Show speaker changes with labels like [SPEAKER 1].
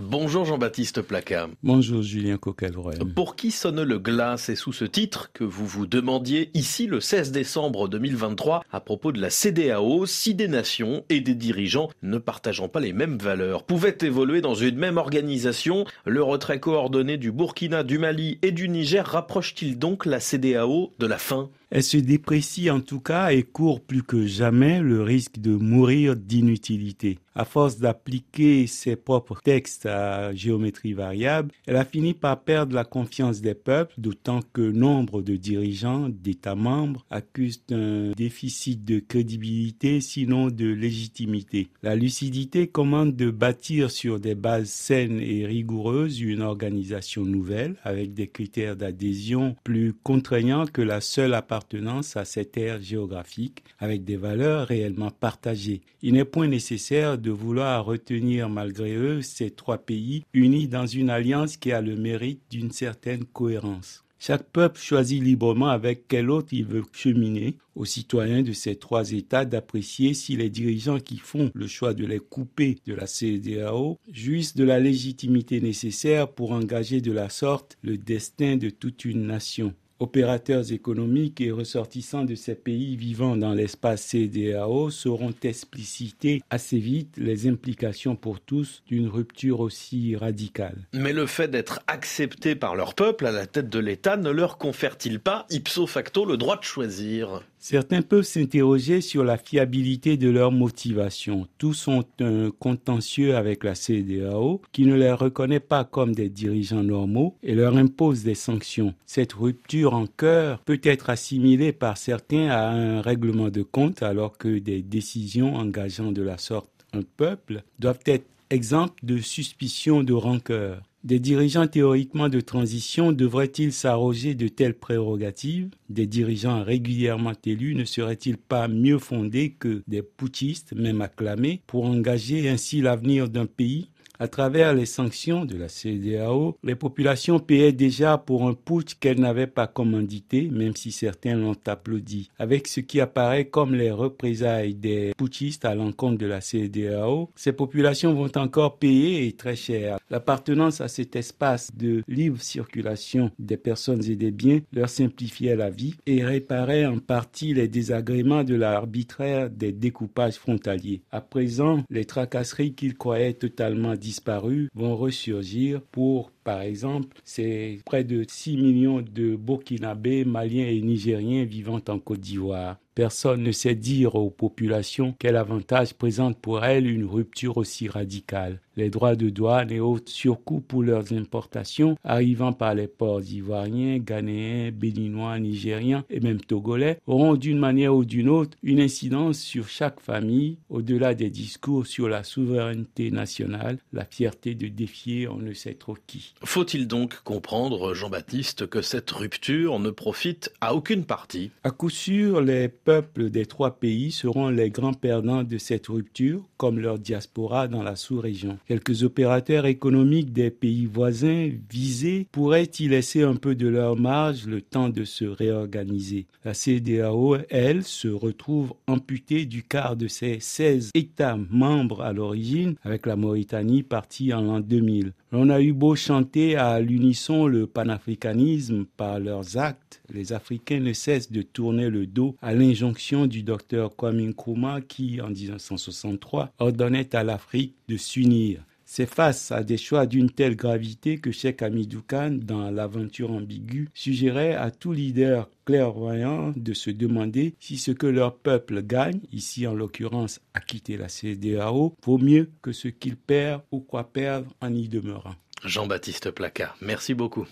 [SPEAKER 1] Bonjour Jean-Baptiste Placa.
[SPEAKER 2] Bonjour Julien coquel
[SPEAKER 1] Pour qui sonne le glas C'est sous ce titre que vous vous demandiez ici le 16 décembre 2023 à propos de la CDAO si des nations et des dirigeants ne partageant pas les mêmes valeurs pouvaient évoluer dans une même organisation. Le retrait coordonné du Burkina, du Mali et du Niger rapproche-t-il donc la CDAO de la fin?
[SPEAKER 2] Elle se déprécie en tout cas et court plus que jamais le risque de mourir d'inutilité. À force d'appliquer ses propres textes à géométrie variable, elle a fini par perdre la confiance des peuples, d'autant que nombre de dirigeants d'États membres accusent un déficit de crédibilité, sinon de légitimité. La lucidité commande de bâtir sur des bases saines et rigoureuses une organisation nouvelle, avec des critères d'adhésion plus contraignants que la seule appartenance appartenance à cette aire géographique avec des valeurs réellement partagées. Il n'est point nécessaire de vouloir retenir malgré eux ces trois pays unis dans une alliance qui a le mérite d'une certaine cohérence. Chaque peuple choisit librement avec quel autre il veut cheminer. Aux citoyens de ces trois États d'apprécier si les dirigeants qui font le choix de les couper de la CEDAO jouissent de la légitimité nécessaire pour engager de la sorte le destin de toute une nation opérateurs économiques et ressortissants de ces pays vivant dans l'espace CDAO sauront expliciter assez vite les implications pour tous d'une rupture aussi radicale.
[SPEAKER 1] Mais le fait d'être accepté par leur peuple à la tête de l'État ne leur confère-t-il pas ipso facto le droit de choisir?
[SPEAKER 2] Certains peuvent s'interroger sur la fiabilité de leur motivation. Tous sont un contentieux avec la CDAO qui ne les reconnaît pas comme des dirigeants normaux et leur impose des sanctions. Cette rupture cœur peut être assimilée par certains à un règlement de compte alors que des décisions engageant de la sorte un peuple doivent être exemptes de suspicion de rancœur. Des dirigeants théoriquement de transition devraient-ils s'arroger de telles prérogatives? Des dirigeants régulièrement élus ne seraient-ils pas mieux fondés que des putschistes, même acclamés, pour engager ainsi l'avenir d'un pays? À travers les sanctions de la CDAO, les populations payaient déjà pour un putsch qu'elles n'avaient pas commandité, même si certains l'ont applaudi. Avec ce qui apparaît comme les représailles des putschistes à l'encontre de la CDAO, ces populations vont encore payer et très cher. L'appartenance à cet espace de libre circulation des personnes et des biens leur simplifiait la vie et réparait en partie les désagréments de l'arbitraire des découpages frontaliers. À présent, les tracasseries qu'ils croyaient totalement disparus vont ressurgir pour, par exemple, ces près de 6 millions de Burkinabés, Maliens et Nigériens vivant en Côte d'Ivoire. Personne ne sait dire aux populations quel avantage présente pour elles une rupture aussi radicale. Les droits de douane et autres surcoûts pour leurs importations arrivant par les ports ivoiriens, ghanéens, béninois, nigériens et même togolais auront d'une manière ou d'une autre une incidence sur chaque famille au-delà des discours sur la souveraineté nationale, la fierté de défier on ne sait trop qui.
[SPEAKER 1] Faut-il donc comprendre, Jean-Baptiste, que cette rupture ne profite à aucune partie?
[SPEAKER 2] À coup sûr, les peuples des trois pays seront les grands perdants de cette rupture, comme leur diaspora dans la sous-région. Quelques opérateurs économiques des pays voisins visés pourraient y laisser un peu de leur marge le temps de se réorganiser. La CDAO, elle, se retrouve amputée du quart de ses 16 États membres à l'origine, avec la Mauritanie partie en l'an 2000. On a eu beau chanter à l'unisson le panafricanisme par leurs actes, les Africains ne cessent de tourner le dos à l'injonction du docteur Kwame Nkrumah qui, en 1963, ordonnait à l'Afrique de s'unir. C'est face à des choix d'une telle gravité que Cheikh Hamidou Khan, dans l'aventure ambiguë, suggérait à tout leader clairvoyant de se demander si ce que leur peuple gagne, ici en l'occurrence à quitter la CDAO, vaut mieux que ce qu'il perd ou croit perdre en y demeurant.
[SPEAKER 1] Jean-Baptiste Placard, merci beaucoup.